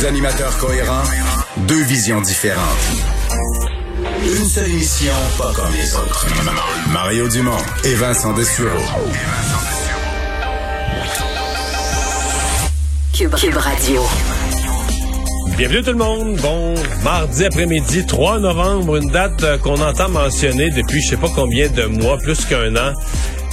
Deux, animateurs cohérents, deux visions différentes. Une seule émission, pas comme les autres. Mario Dumont et Vincent Dessureau. Cube, Cube Radio. Bienvenue tout le monde. Bon mardi après-midi, 3 novembre, une date euh, qu'on entend mentionner depuis je sais pas combien de mois, plus qu'un an.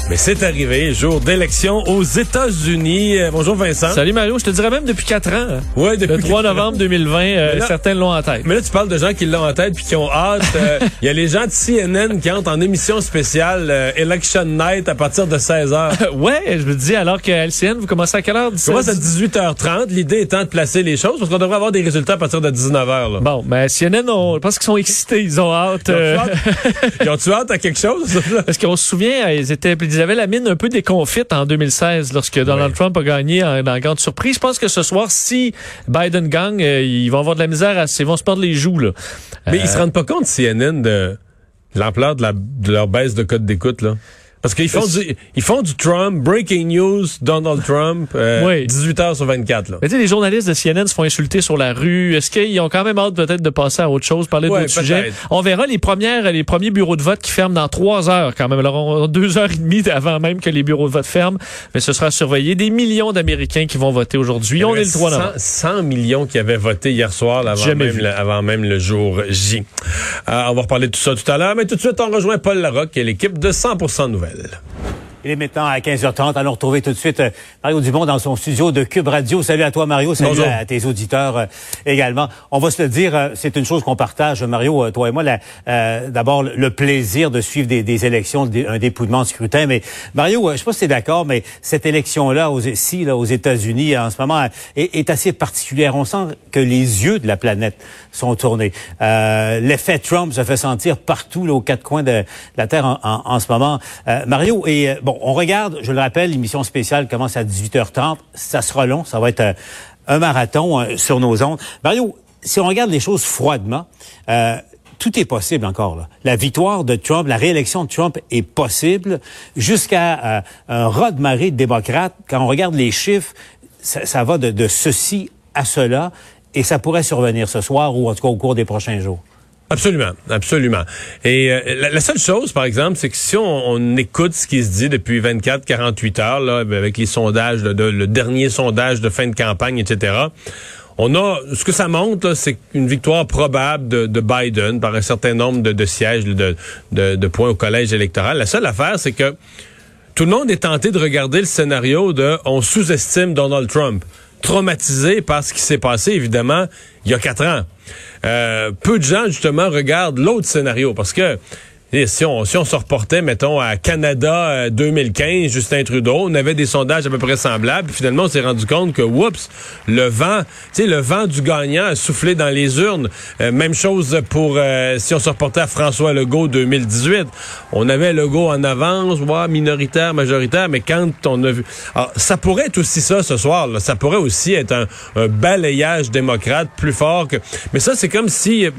Mais c'est arrivé, jour d'élection aux États-Unis. Euh, bonjour Vincent. Salut Mario, je te dirais même depuis 4 ans. hein. Ouais, depuis Le 3 quatre ans. novembre 2020, euh, là- certains l'ont en tête. Mais là, tu parles de gens qui l'ont en tête puis qui ont hâte. Euh, Il y a les gens de CNN qui entrent en émission spéciale euh, Election Night à partir de 16 h. ouais, je me dis, alors que LCN, vous commencez à quelle heure? 17? Commence à 18h30. L'idée étant de placer les choses parce qu'on devrait avoir des résultats à partir de 19h. Là. Bon, mais CNN, on, je pense qu'ils sont excités, ils ont hâte. Ils ont-tu euh, hâte? Ils hâte à quelque chose? Parce qu'on se souvient, euh, ils, étaient, ils avaient la mine un peu déconfite en 2016 lorsque Donald Trump a gagné en, grande surprise. Je pense que ce soir, si Biden gagne, euh, ils vont avoir de la misère, à, ils vont se perdre les joues. Là. Mais Euh, ils se rendent pas compte, CNN, de l'ampleur de, la- de leur baisse de code d'écoute, là. Parce qu'ils font du, ils font du Trump, breaking news, Donald Trump, euh, Oui. 18 heures sur 24, là. Mais tu sais, les journalistes de CNN se font insulter sur la rue. Est-ce qu'ils ont quand même hâte peut-être de passer à autre chose, parler Ouais, d'autres sujets? On verra les premières, les premiers bureaux de vote qui ferment dans trois heures quand même. Alors, on a deux heures et demie avant même que les bureaux de vote ferment. Mais ce sera surveillé. Des millions d'Américains qui vont voter aujourd'hui. On est le 3 novembre. 100, 100 millions qui avaient voté hier soir, là, avant, Jamais même vu. le, avant même le jour J. Euh, on va reparler de tout ça tout à l'heure, mais tout de suite, on rejoint Paul Larocque et l'équipe de 100% Nouvelles. Nouvelle. Il est maintenant à 15h30. Allons retrouver tout de suite euh, Mario Dumont dans son studio de Cube Radio. Salut à toi, Mario. Salut Bonjour. à tes auditeurs euh, également. On va se le dire, euh, c'est une chose qu'on partage, Mario, toi et moi. euh, D'abord, le plaisir de suivre des, des élections, un dépouillement de scrutin. Mais Mario, je sais pas si tu es d'accord, mais cette élection-là, aux, ici, là, aux États-Unis, en ce moment, est, est assez particulière. On sent que les yeux de la planète sont tournés. Euh, L'effet Trump se fait sentir partout, là, aux quatre coins de la Terre en, en- en ce moment. Euh, Mario, et euh, on regarde, je le rappelle, l'émission spéciale commence à 18h30. Ça sera long, ça va être euh, un marathon euh, sur nos ondes. Mario, si on regarde les choses froidement, euh, tout est possible encore. Là. La victoire de Trump, la réélection de Trump est possible jusqu'à un raz de marée de démocrates. Quand on regarde les chiffres, ça, ça va de, de ceci à cela et ça pourrait survenir ce soir ou en tout cas au cours des prochains jours. Absolument, absolument. Et euh, la, seule chose, par exemple, c'est que si on, écoute ce qui se dit depuis 24-48 heures, là, avec les sondages, le dernier sondage de fin de campagne, etc., on a, ce que ça montre, c'est une victoire probable de, de Biden par un certain nombre de, sièges, de, de, de points au collège électoral. La seule affaire, c'est que tout le monde est tenté de regarder le scénario de on sous-estime Donald Trump, traumatisé par ce qui s'est passé, évidemment, il y a quatre ans. Euh, peu de gens, justement, regardent l'autre scénario parce que et si on, si on se reportait, mettons, à Canada euh, 2015, Justin Trudeau, on avait des sondages à peu près semblables, puis finalement, on s'est rendu compte que, oups, le vent, tu sais, le vent du gagnant a soufflé dans les urnes. Euh, même chose pour, euh, si on se reportait à François Legault 2018. On avait Legault en avance, minoritaire, majoritaire, mais quand on a vu... Alors, ça pourrait être aussi ça ce soir, là. ça pourrait aussi être un, un balayage démocrate plus fort que... Mais ça, c'est comme si euh,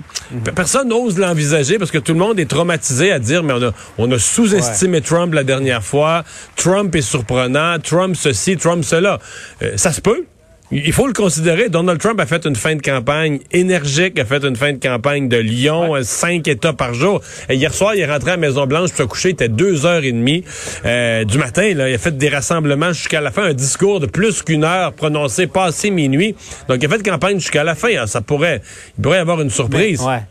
personne n'ose l'envisager parce que tout le monde est traumatisé à dire, mais on a, on a sous-estimé Trump la dernière fois, Trump est surprenant, Trump ceci, Trump cela. Euh, ça se peut. Il faut le considérer. Donald Trump a fait une fin de campagne énergique, a fait une fin de campagne de Lyon, cinq États par jour. Et hier soir, il est rentré à la Maison-Blanche pour se coucher, il était deux heures et demie euh, du matin. Là, il a fait des rassemblements jusqu'à la fin, un discours de plus qu'une heure prononcé passé minuit. Donc, il a fait de campagne jusqu'à la fin. Alors, ça pourrait, il pourrait y avoir une surprise. Mais, ouais.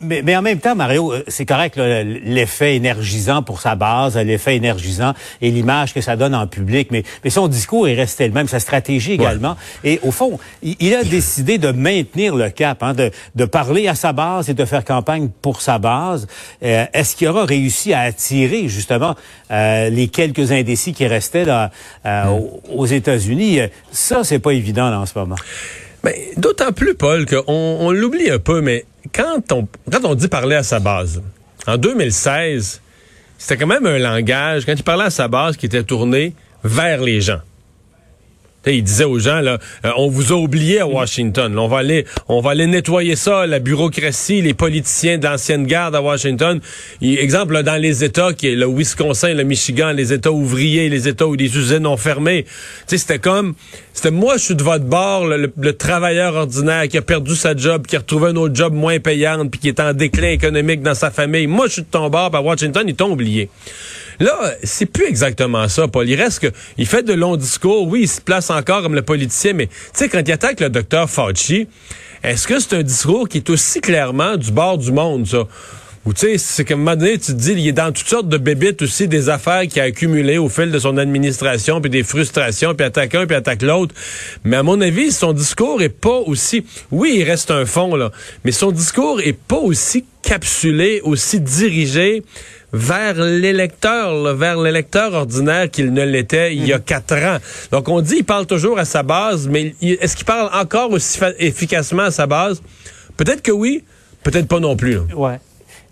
Mais, mais en même temps, Mario, euh, c'est correct l'effet énergisant pour sa base, l'effet énergisant et l'image que ça donne en public. Mais, mais son discours est resté le même, sa stratégie également. Et au fond, il, il, a décidé de maintenir le cap, hein, de, de parler à sa base et de faire campagne pour sa base. Euh, Est-ce qu'il aura réussi à attirer justement euh, les quelques indécis qui restaient là, euh, mm. aux États-Unis? Ça, c'est pas évident là, en ce moment. Mais d'autant plus, Paul, qu'on on, l'oublie un peu, mais quand on, dit parler à sa base, en 2016, c'était quand même un langage, quand il parlait à sa base, qui était tourné vers les gens il disait aux gens là, euh, on vous a oublié à Washington. on va aller, on va aller nettoyer ça, la bureaucratie, les politiciens d'ancienne garde à Washington. exemple dans les États, qui est le Wisconsin, le Michigan, les États ouvriers, les États où les usines ont fermé. c'était comme, c'était moi, je suis de votre bord, le, travailleur ordinaire qui a perdu sa job, qui a retrouvé un autre job moins payante, puis qui est en déclin économique dans sa famille. Moi, je suis de ton bord, à Washington, ils t'ont oublié. Là, c'est plus exactement ça, Paul. Il reste que, il fait de longs discours. Oui, il se place encore comme le politicien, mais tu sais, quand il attaque le docteur Fauci, est-ce que c'est un discours qui est aussi clairement du bord du monde, ça? Ou tu sais, c'est qu'à un moment donné, tu te dis, il est dans toutes sortes de bébites aussi, des affaires qu'il a accumulées au fil de son administration, puis des frustrations, puis attaque un, puis attaque l'autre. Mais à mon avis, son discours est pas aussi... Oui, il reste un fond, là, mais son discours est pas aussi capsulé, aussi dirigé vers l'électeur, vers l'électeur ordinaire qu'il ne l'était il y a mm. quatre ans. Donc on dit il parle toujours à sa base, mais est-ce qu'il parle encore aussi efficacement à sa base? Peut-être que oui, peut-être pas non plus. Ouais.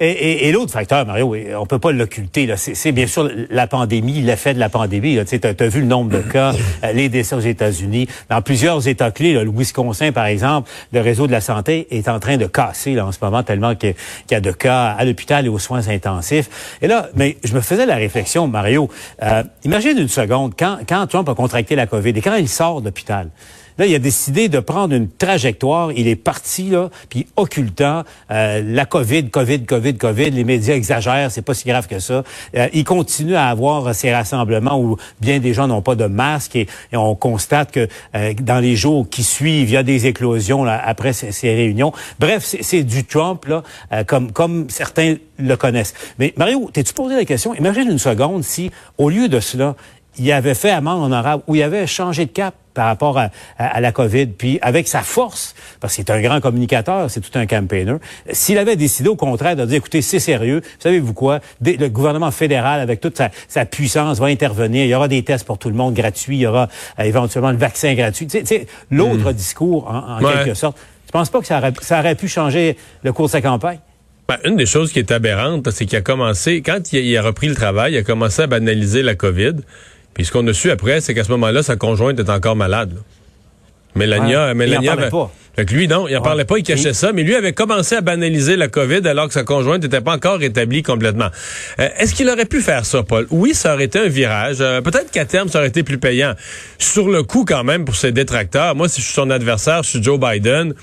Et, et, l'autre facteur, Mario, on peut pas l'occulter. C'est bien sûr la pandémie, l'effet de la pandémie. Tu as, vu le nombre de cas, euh, les décès aux États-Unis. Dans plusieurs États clés, le Wisconsin, par exemple, le réseau de la santé est en train de casser là, en ce moment tellement qu'il y, a de cas à l'hôpital et aux soins intensifs. Et là, mais je me faisais la réflexion, Mario. Euh, imagine une seconde, quand, quand Trump a contracté la COVID et quand il sort d'hôpital, Là, il a décidé de prendre une trajectoire. Il est parti, là, puis occultant euh, la COVID, COVID, COVID, COVID. Les médias exagèrent, c'est pas si grave que ça. Euh, il continue à avoir ces rassemblements où bien des gens n'ont pas de masque et, on constate que euh, dans les jours qui suivent, il y a des éclosions après ces, réunions. Bref, c'est du Trump, là, comme, comme certains le connaissent. Mais Mario, t'es-tu posé la question? Imagine une seconde si, au lieu de cela, il avait fait amende honorable, où il avait changé de cap par rapport à, la COVID, puis avec sa force, parce que c'est un grand communicateur, c'est tout un campaigner, s'il avait décidé au contraire de dire, écoutez, c'est sérieux, savez-vous quoi, le gouvernement fédéral, avec toute sa, puissance, va intervenir, il y aura des tests pour tout le monde gratuits, il y aura euh, éventuellement le vaccin gratuit. Tu sais, l'autre hmm. discours, en, quelque sorte, tu penses pas que ça aurait, ça aurait pu changer le cours de sa campagne? Ben, une des choses qui est aberrante, c'est qu'il a commencé, quand il a repris le travail, il a commencé à banaliser la COVID. Puis ce qu'on a su après, c'est qu'à ce moment-là, sa conjointe est encore malade. Mélania, Mélania il pas. Fait lui, non, il en parlait pas, il cachait ça, mais lui avait commencé à banaliser la COVID alors que sa conjointe n'était pas encore rétablie complètement. Euh, est-ce qu'il aurait pu faire ça, Paul? Oui, ça aurait été un virage. Euh, peut-être qu'à terme, ça aurait été plus payant. Sur le coup, quand même, pour ses détracteurs, moi, si je suis son adversaire, je suis Joe Biden,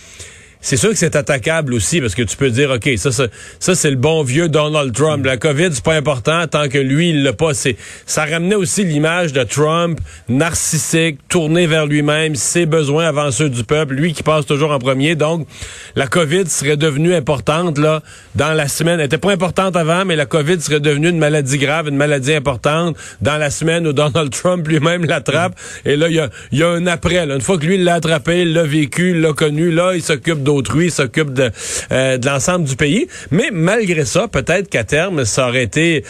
c'est sûr que c'est attaquable aussi parce que tu peux dire ok ça ça, ça c'est le bon vieux Donald Trump. La Covid c'est pas important tant que lui il l'a pas. C'est ça ramenait aussi l'image de Trump narcissique tourné vers lui-même ses besoins avant ceux du peuple lui qui passe toujours en premier. Donc la Covid serait devenue importante là dans la semaine. Elle était pas importante avant mais la Covid serait devenue une maladie grave une maladie importante dans la semaine où Donald Trump lui-même l'attrape. Et là il y a, y a un après là. une fois que lui l'a attrapé l'a vécu l'a connu là il s'occupe d'autres autrui s'occupe de, euh, de l'ensemble du pays. Mais malgré ça, peut-être qu'à terme, ça aurait été,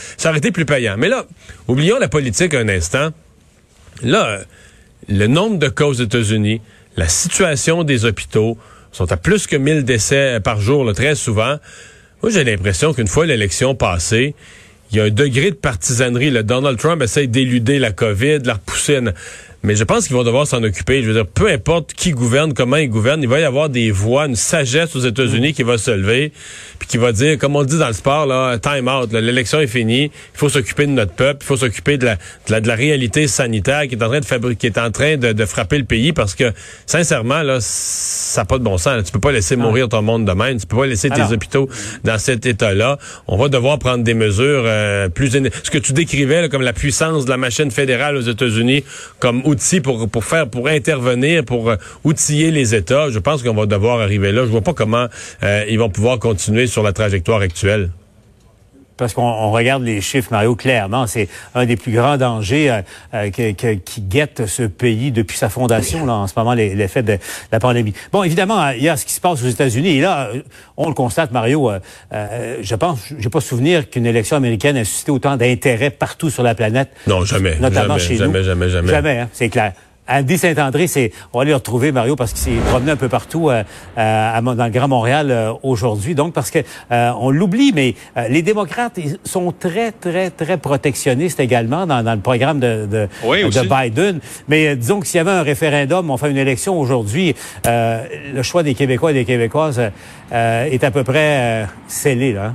plus payant. Mais là, oublions la politique un instant. Là, le nombre de cas aux États-Unis, la situation des hôpitaux sont à plus que 1000 décès par jour, très souvent. Moi, j'ai l'impression qu'une fois l'élection passée, il y a un degré de partisanerie. Le Donald Trump essaie d'éluder la COVID, de la repousser. Mais je pense qu'ils vont devoir s'en occuper. Je veux dire, peu importe qui gouverne, comment il gouverne, il va y avoir des voix, une sagesse aux États-Unis qui va se lever, puis qui va dire, comme on dit dans le sport, là, time out, l'élection est finie, il faut s'occuper de notre peuple, il faut s'occuper de la, de la, réalité sanitaire qui est en train de fabriquer, qui est en train de, frapper le pays, parce que sincèrement, là, ça n'a pas de bon sens. Tu peux pas laisser mourir ton monde de même, tu peux pas laisser tes hôpitaux dans cet état-là. On va devoir prendre des mesures euh, plus... Ce que tu décrivais comme la puissance de la machine fédérale aux États-Unis comme outil pour, pour faire, pour intervenir, pour euh, outiller les États. Je pense qu'on va devoir arriver là. Je vois pas comment euh, ils vont pouvoir continuer sur la trajectoire actuelle parce qu'on regarde les chiffres, Mario, clairement, c'est un des plus grands dangers euh, euh qui guette ce pays depuis sa fondation, là, en ce moment, l'effet de la pandémie. Bon, évidemment, il y a ce qui se passe aux États-Unis. Et là, euh, on le constate, Mario, euh, euh je pense, j'ai pas souvenir qu'une élection américaine ait suscité autant d'intérêt partout sur la planète. Non, jamais. Notamment jamais, chez jamais, nous. Jamais, jamais, jamais. hein, c'est clair. Andy Saint-André, c'est, on va aller le retrouver, Mario, parce qu'il s'est promené un peu partout euh, euh, dans le Grand Montréal euh, aujourd'hui. Donc, parce que on l'oublie, mais les démocrates ils sont très, très, très protectionnistes également dans, dans le programme de, de, de Biden. Mais disons que s'il y avait un référendum, on fait une élection aujourd'hui, le choix des Québécois et des Québécoises est à peu près scellé, là.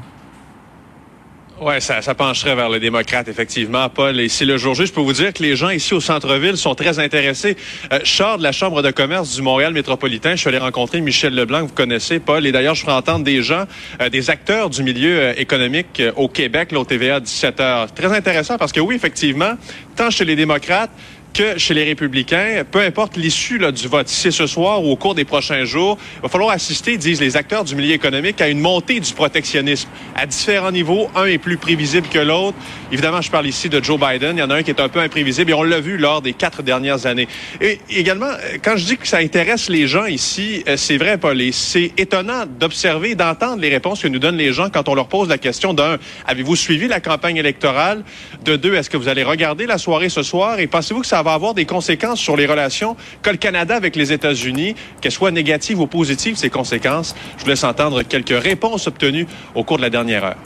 Oui, ça, ça, pencherait vers les démocrates, effectivement, Paul. Et c'est le jour J, je peux vous dire que les gens ici au centre-ville sont très intéressés. Euh, de la Chambre de commerce du Montréal métropolitain. Je suis allé rencontrer Michel Leblanc, vous connaissez, Paul. Et d'ailleurs, je ferai entendre des gens, euh, des acteurs du milieu euh, économique euh, au Québec, là, au TVA 17 heures. Très intéressant parce que oui, effectivement, tant chez les démocrates que chez les républicains, peu importe l'issue du vote, si c'est ce soir ou au cours des prochains jours, il va falloir assister, disent les acteurs du milieu économique, à une montée du protectionnisme à différents niveaux. Un est plus prévisible que l'autre. Évidemment, je parle ici de Joe Biden. Il y en a un qui est un peu imprévisible et on l'a vu lors des quatre dernières années. Et également, quand je dis que ça intéresse les gens ici, euh, c'est vrai, Paul, et c'est étonnant d'observer, d'entendre les réponses que nous donnent les gens quand on leur pose la question d'un, avez-vous suivi la campagne électorale? De deux, est-ce que vous allez regarder la soirée ce soir? Et pensez-vous que ça va avoir des conséquences sur les relations qu'a le Canada avec les États-Unis, qu'elles soient négatives ou positives, ces conséquences. Je vous laisse entendre quelques réponses obtenues au cours de la dernière heure.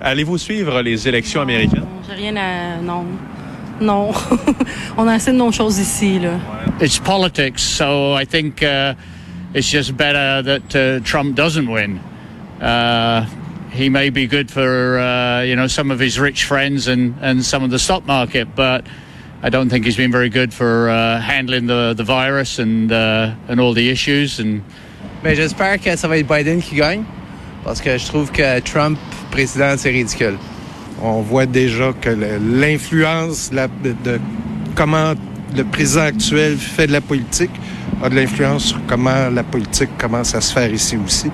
Allez-vous suivre les élections non, américaines? J'ai rien à... Non. Non. On a assez de non-choses ici, là. It's politics, so I think uh, it's just better that uh, Trump doesn't win. Uh, he may be good for, uh, you know, some of his rich friends and, and some of the stock market, but I don't think he's been very good for uh, handling the, the virus and, uh, and all the issues. And... Ben, j'espère que ça va être Biden qui gagne, parce que je trouve que Trump président, c'est ridicule. On voit déjà que l'influence de, de comment le président actuel fait de la politique a de l'influence sur comment la politique commence à se faire ici aussi.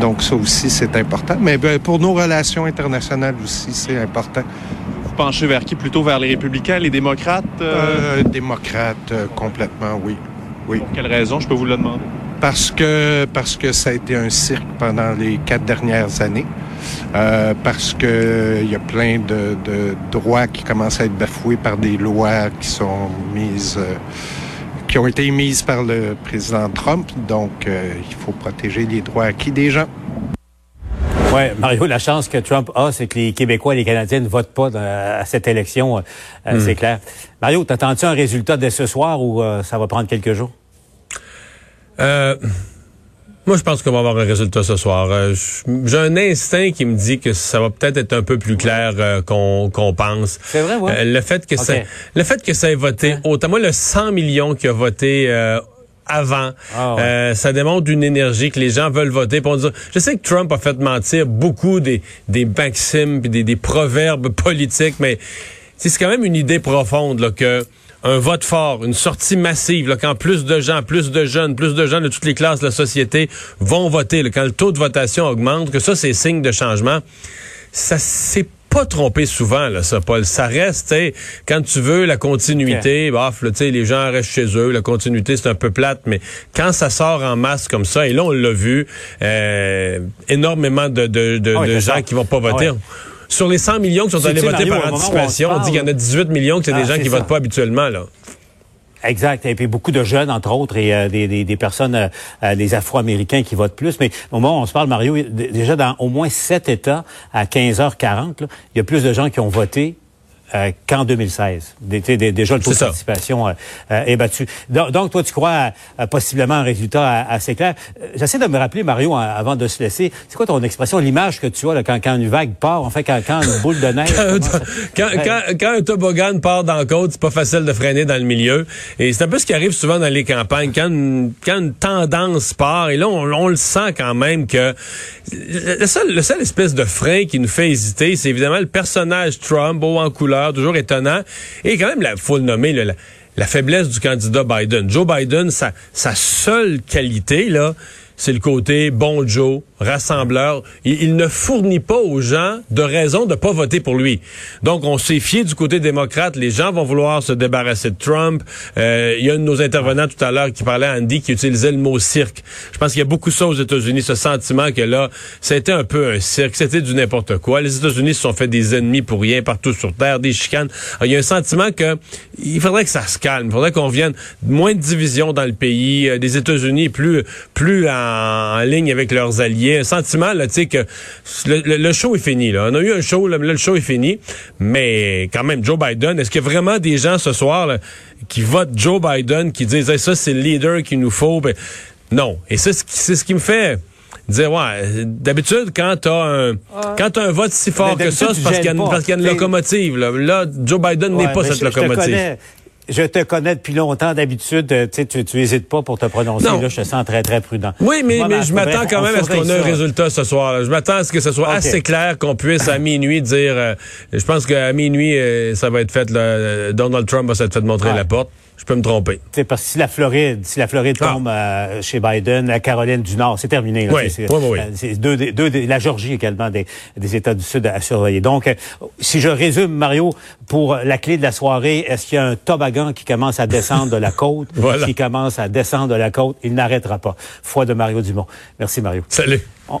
Donc ça aussi, c'est important. Mais ben, pour nos relations internationales aussi, c'est important. Penchez vers qui? Plutôt vers les républicains, les démocrates? Euh... Euh, démocrates, euh, complètement, oui. oui. Pour quelle raison? Je peux vous le demander. Parce que, parce que ça a été un cirque pendant les quatre dernières années. Euh, parce que il y a plein de, de, droits qui commencent à être bafoués par des lois qui sont mises, euh, qui ont été mises par le président Trump. Donc, euh, il faut protéger les droits acquis des gens. Oui, Mario, la chance que Trump a, c'est que les Québécois et les Canadiens ne votent pas dans, à cette élection, mm. c'est clair. Mario, t'attends-tu un résultat dès ce soir ou ça va prendre quelques jours? Euh, moi, je pense qu'on va avoir un résultat ce soir. Euh, J'ai un instinct qui me dit que ça va peut-être être un peu plus clair euh, qu'on pense. C'est vrai, ouais. Euh, le fait que ça, le fait que ça ait voté Ouais. autant, moi, le 100 millions qui a voté. euh, avant, Ah ouais. Euh, ça démontre une énergie que les gens veulent voter. Pour dire, je sais que Trump a fait mentir beaucoup des, des maximes puis des, des proverbes politiques, mais c'est quand même une idée profonde là, que un vote fort, une sortie massive, là, quand plus de gens, plus de jeunes, plus de gens de toutes les classes de la société vont voter, là, quand le taux de votation augmente, que ça, c'est signe de changement. Ça s'est pas trompé souvent, là, ça, Paul. Ça reste, quand tu veux la continuité, bof, là, tu sais, les gens restent chez eux, la continuité, c'est un peu plate, mais quand ça sort en masse comme ça, et là, on l'a vu, euh, énormément de, de, de, Ah de gens qui vont pas Ah voter. ouais. Sur les 100 millions qui sont allés voter par on anticipation, on dit qu'il y en a parle- 18 millions que c'est Ah, des gens c'est qui ça. votent pas habituellement, là. Exact. Et puis beaucoup de jeunes, entre autres, et euh, des, des, des personnes, euh, euh, les Afro-Américains qui votent plus. Mais au moment où on se parle, Mario, déjà dans au moins sept États, à 15h40, là, il y a plus de gens qui ont voté euh, qu'en 2016. Dé- dé- dé- Déjà, le taux de participation euh, euh, est battu. Donc, donc, toi, tu crois à, à possiblement un résultat assez clair. Euh, J'essaie de me rappeler, Mario, avant de se laisser, c'est quoi ton expression, l'image que tu as là, quand, quand une vague part, en fait, quand, quand une boule de neige... quand, commence à- quand, quand, quand un toboggan part dans la côte, c'est pas facile de freiner dans le milieu. Et c'est un peu ce qui arrive souvent dans les campagnes. Quand une, quand une tendance part, et là, on, on le sent quand même que le le seul, le seul espèce de frein qui nous fait hésiter, c'est évidemment le personnage Trump, beau en couleur, toujours étonnant. Et quand même, il faut le nommer, la, faiblesse du candidat Biden. Joe Biden, sa seule qualité, là, c'est le côté bon Joe, rassembleur. Il, ne fournit pas aux gens de raison de pas voter pour lui. Donc, on s'est fié du côté démocrate. Les gens vont vouloir se débarrasser de Trump. Euh, il y a un de nos intervenants tout à l'heure qui parlait à Andy qui utilisait le mot cirque. Je pense qu'il y a beaucoup ça aux États-Unis, ce sentiment que là, c'était un peu un cirque, c'était du n'importe quoi. Les États-Unis se sont fait des ennemis pour rien partout sur Terre, des chicanes. Alors, il y a un sentiment que il faudrait que ça se calme. Il faudrait qu'on vienne moins de division dans le pays, euh, des États-Unis plus plus en, en ligne avec leurs alliés un sentiment là, tu sais que le, le, le, show est fini. Là. On a eu un show, là, le show est fini. Mais quand même, Joe Biden, est-ce qu'il y a vraiment des gens ce soir là, qui votent Joe Biden, qui disent hey, ça c'est le leader qu'il nous faut? Ben, Non. Et c'est ce qui, c'est ce qui me fait dire ouais d'habitude quand t'as un euh, quand t'as un vote si fort que ça c'est parce qu'il y a une, parce qu'il y a une locomotive là. là Joe Biden ouais, n'est pas cette je, locomotive je je te connais depuis longtemps. D'habitude, tu tu hésites pas pour te prononcer. Non. Là, je te sens très, très prudent. Oui, mais, Moi, mais je m'attends quand même à ce qu'on ait un résultat ce soir. Je m'attends à ce que ce soit okay. assez clair qu'on puisse à minuit dire. Euh, je pense qu'à minuit, euh, ça va être fait. Là, Donald Trump va s'être fait montrer ouais. la porte. Je peux me tromper. C'est parce que si la Floride, si la Floride ah. tombe euh, chez Biden, la Caroline du Nord, c'est terminé. Là. Oui, c'est, oui, oui. c'est deux, deux, la Georgie également des, des États du Sud à surveiller. Donc, euh, si je résume, Mario, pour la clé de la soirée, est-ce qu'il y a un toboggan qui commence à descendre de la côte, voilà. qui commence à descendre de la côte, il n'arrêtera pas. Foi de Mario Dumont. Merci Mario. Salut. On,